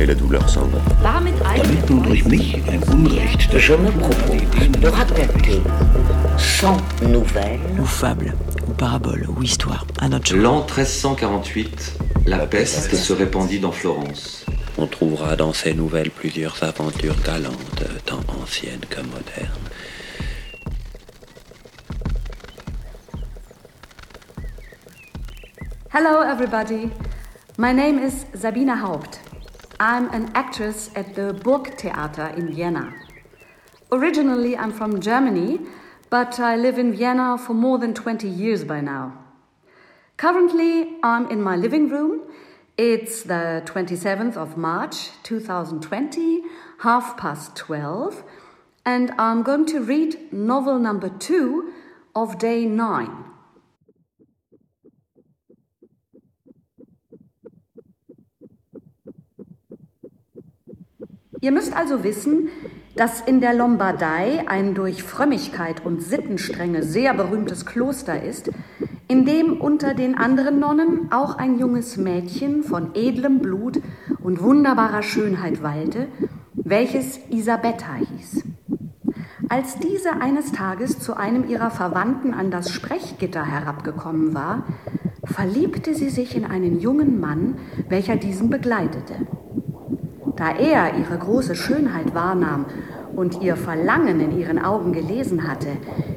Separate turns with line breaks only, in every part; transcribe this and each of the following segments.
et la douleur s'en va.
Damit
durch mich ein Unrecht Je me propose de raconter sans nouvelles
ou fable, ou parabole, ou histoire, à notre.
L'an 1348, la peste se répandit dans Florence.
On trouvera dans ces nouvelles plusieurs aventures galantes, tant anciennes que modernes.
Hello, everybody. My name is Sabina Haupt. I'm an actress at the Burgtheater in Vienna. Originally, I'm from Germany, but I live in Vienna for more than 20 years by now. Currently, I'm in my living room. It's the 27th of March 2020, half past 12, and I'm going to read novel number two of day nine. Ihr müsst also wissen, dass in der Lombardei ein durch Frömmigkeit und Sittenstrenge sehr berühmtes Kloster ist, in dem unter den anderen Nonnen auch ein junges Mädchen von edlem Blut und wunderbarer Schönheit weilte, welches Isabetta hieß. Als diese eines Tages zu einem ihrer Verwandten an das Sprechgitter herabgekommen war, verliebte sie sich in einen jungen Mann, welcher diesen begleitete. Da er ihre große Schönheit wahrnahm und ihr Verlangen in ihren Augen gelesen hatte,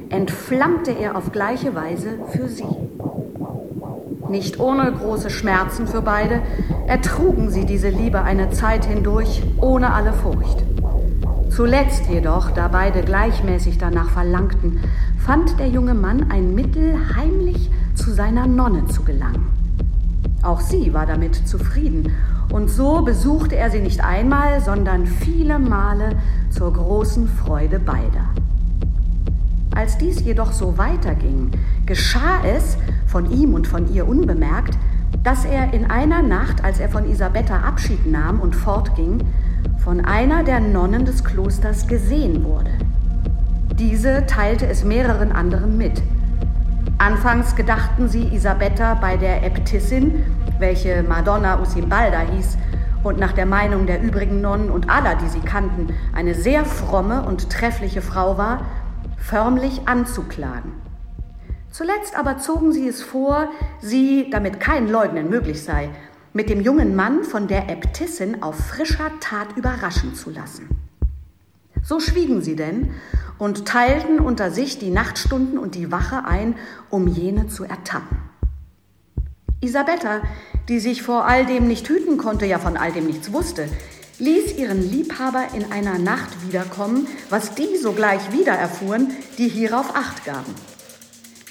entflammte er auf gleiche Weise für sie. Nicht ohne große Schmerzen für beide ertrugen sie diese Liebe eine Zeit hindurch ohne alle Furcht. Zuletzt jedoch, da beide gleichmäßig danach verlangten, fand der junge Mann ein Mittel, heimlich zu seiner Nonne zu gelangen. Auch sie war damit zufrieden, und so besuchte er sie nicht einmal, sondern viele Male zur großen Freude beider. Als dies jedoch so weiterging, geschah es, von ihm und von ihr unbemerkt, dass er in einer Nacht, als er von Isabetta Abschied nahm und fortging, von einer der Nonnen des Klosters gesehen wurde. Diese teilte es mehreren anderen mit. Anfangs gedachten sie Isabetta bei der Äbtissin, welche Madonna Usimbalda hieß und nach der Meinung der übrigen Nonnen und aller, die sie kannten, eine sehr fromme und treffliche Frau war, förmlich anzuklagen. Zuletzt aber zogen sie es vor, sie, damit kein Leugnen möglich sei, mit dem jungen Mann von der Äbtissin auf frischer Tat überraschen zu lassen. So schwiegen sie denn und teilten unter sich die Nachtstunden und die Wache ein, um jene zu ertappen. Isabetta, die sich vor all dem nicht hüten konnte, ja von all dem nichts wusste, ließ ihren Liebhaber in einer Nacht wiederkommen, was die sogleich wieder erfuhren, die hierauf Acht gaben.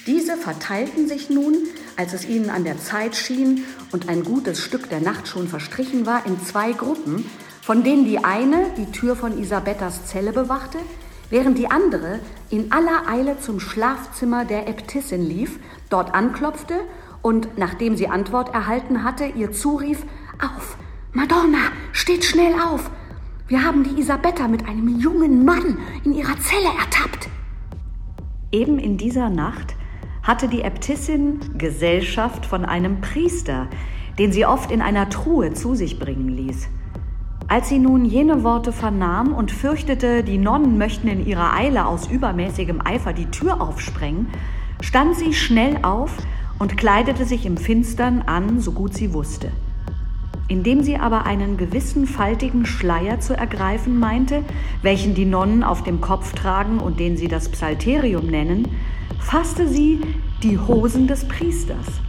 Diese verteilten sich nun, als es ihnen an der Zeit schien und ein gutes Stück der Nacht schon verstrichen war, in zwei Gruppen, von denen die eine die Tür von Isabettas Zelle bewachte, während die andere in aller Eile zum Schlafzimmer der Äbtissin lief, dort anklopfte und, nachdem sie Antwort erhalten hatte, ihr zurief, Auf, Madonna, steht schnell auf! Wir haben die Isabetta mit einem jungen Mann in ihrer Zelle ertappt. Eben in dieser Nacht hatte die Äbtissin Gesellschaft von einem Priester, den sie oft in einer Truhe zu sich bringen ließ. Als sie nun jene Worte vernahm und fürchtete, die Nonnen möchten in ihrer Eile aus übermäßigem Eifer die Tür aufsprengen, stand sie schnell auf und kleidete sich im Finstern an, so gut sie wusste. Indem sie aber einen gewissen faltigen Schleier zu ergreifen meinte, welchen die Nonnen auf dem Kopf tragen und den sie das Psalterium nennen, fasste sie die Hosen des Priesters.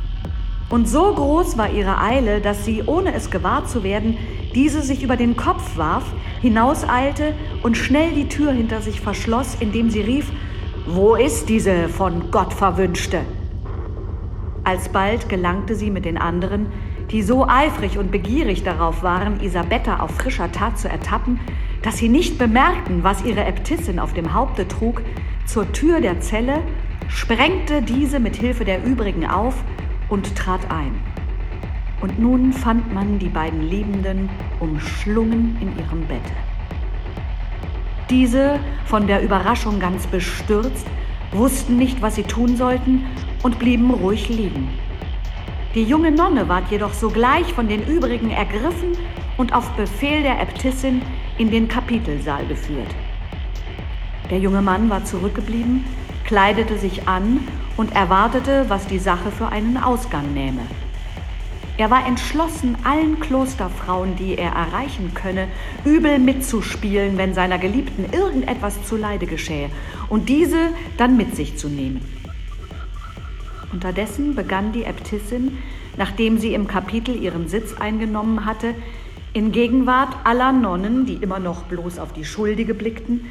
Und so groß war ihre Eile, dass sie, ohne es gewahr zu werden, diese sich über den Kopf warf, hinauseilte und schnell die Tür hinter sich verschloss, indem sie rief, Wo ist diese von Gott verwünschte? Alsbald gelangte sie mit den anderen, die so eifrig und begierig darauf waren, Isabetta auf frischer Tat zu ertappen, dass sie nicht bemerkten, was ihre Äbtissin auf dem Haupte trug, zur Tür der Zelle, sprengte diese mit Hilfe der übrigen auf und trat ein. Und nun fand man die beiden Liebenden umschlungen in ihrem Bette. Diese, von der Überraschung ganz bestürzt, wussten nicht, was sie tun sollten und blieben ruhig liegen. Die junge Nonne ward jedoch sogleich von den übrigen ergriffen und auf Befehl der Äbtissin in den Kapitelsaal geführt. Der junge Mann war zurückgeblieben, kleidete sich an und erwartete, was die Sache für einen Ausgang nähme. Er war entschlossen, allen Klosterfrauen, die er erreichen könne, übel mitzuspielen, wenn seiner Geliebten irgendetwas zuleide geschähe, und diese dann mit sich zu nehmen. Unterdessen begann die Äbtissin, nachdem sie im Kapitel ihren Sitz eingenommen hatte, in Gegenwart aller Nonnen, die immer noch bloß auf die Schuldige blickten,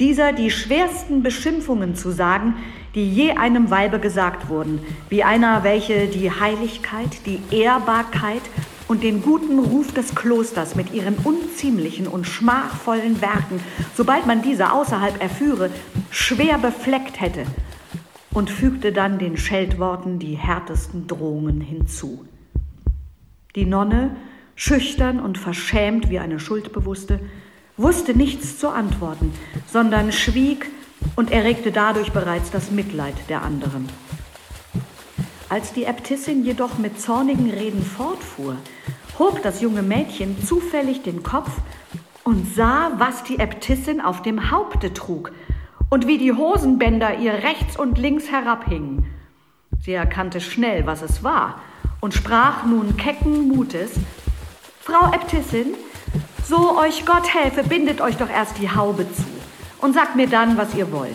dieser die schwersten Beschimpfungen zu sagen, die je einem Weibe gesagt wurden, wie einer, welche die Heiligkeit, die Ehrbarkeit und den guten Ruf des Klosters mit ihren unziemlichen und schmachvollen Werken, sobald man diese außerhalb erführe, schwer befleckt hätte, und fügte dann den Scheltworten die härtesten Drohungen hinzu. Die Nonne, schüchtern und verschämt wie eine Schuldbewusste, wusste nichts zu antworten, sondern schwieg und erregte dadurch bereits das Mitleid der anderen. Als die Äbtissin jedoch mit zornigen Reden fortfuhr, hob das junge Mädchen zufällig den Kopf und sah, was die Äbtissin auf dem Haupte trug und wie die Hosenbänder ihr rechts und links herabhingen. Sie erkannte schnell, was es war, und sprach nun kecken Mutes Frau Äbtissin, so euch Gott helfe, bindet euch doch erst die Haube zu und sagt mir dann, was ihr wollt.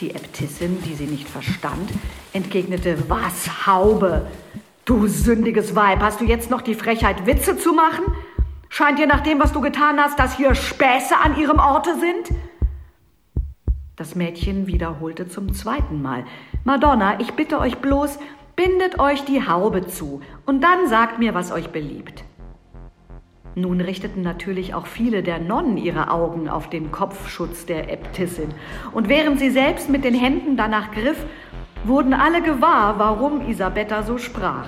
Die Äbtissin, die sie nicht verstand, entgegnete, was Haube? Du sündiges Weib, hast du jetzt noch die Frechheit, Witze zu machen? Scheint dir nach dem, was du getan hast, dass hier Späße an ihrem Orte sind? Das Mädchen wiederholte zum zweiten Mal. Madonna, ich bitte euch bloß, bindet euch die Haube zu und dann sagt mir, was euch beliebt. Nun richteten natürlich auch viele der Nonnen ihre Augen auf den Kopfschutz der Äbtissin, und während sie selbst mit den Händen danach griff, wurden alle gewahr, warum Isabetta so sprach.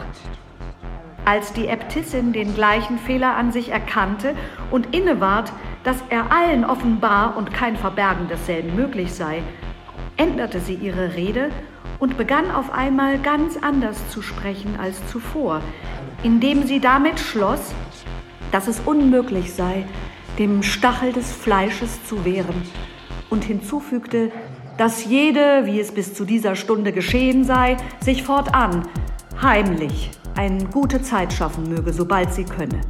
Als die Äbtissin den gleichen Fehler an sich erkannte und inneward, dass er allen offenbar und kein Verbergen desselben möglich sei, änderte sie ihre Rede und begann auf einmal ganz anders zu sprechen als zuvor, indem sie damit schloss, dass es unmöglich sei, dem Stachel des Fleisches zu wehren, und hinzufügte, dass jede, wie es bis zu dieser Stunde geschehen sei, sich fortan heimlich eine gute Zeit schaffen möge, sobald sie könne.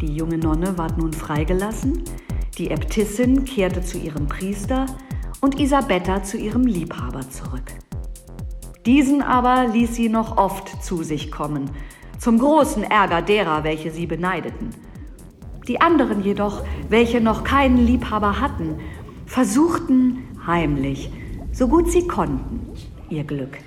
Die junge Nonne ward nun freigelassen, die Äbtissin kehrte zu ihrem Priester und Isabetta zu ihrem Liebhaber zurück. Diesen aber ließ sie noch oft zu sich kommen, zum großen Ärger derer, welche sie beneideten. Die anderen jedoch, welche noch keinen Liebhaber hatten, versuchten heimlich, so gut sie konnten, ihr Glück.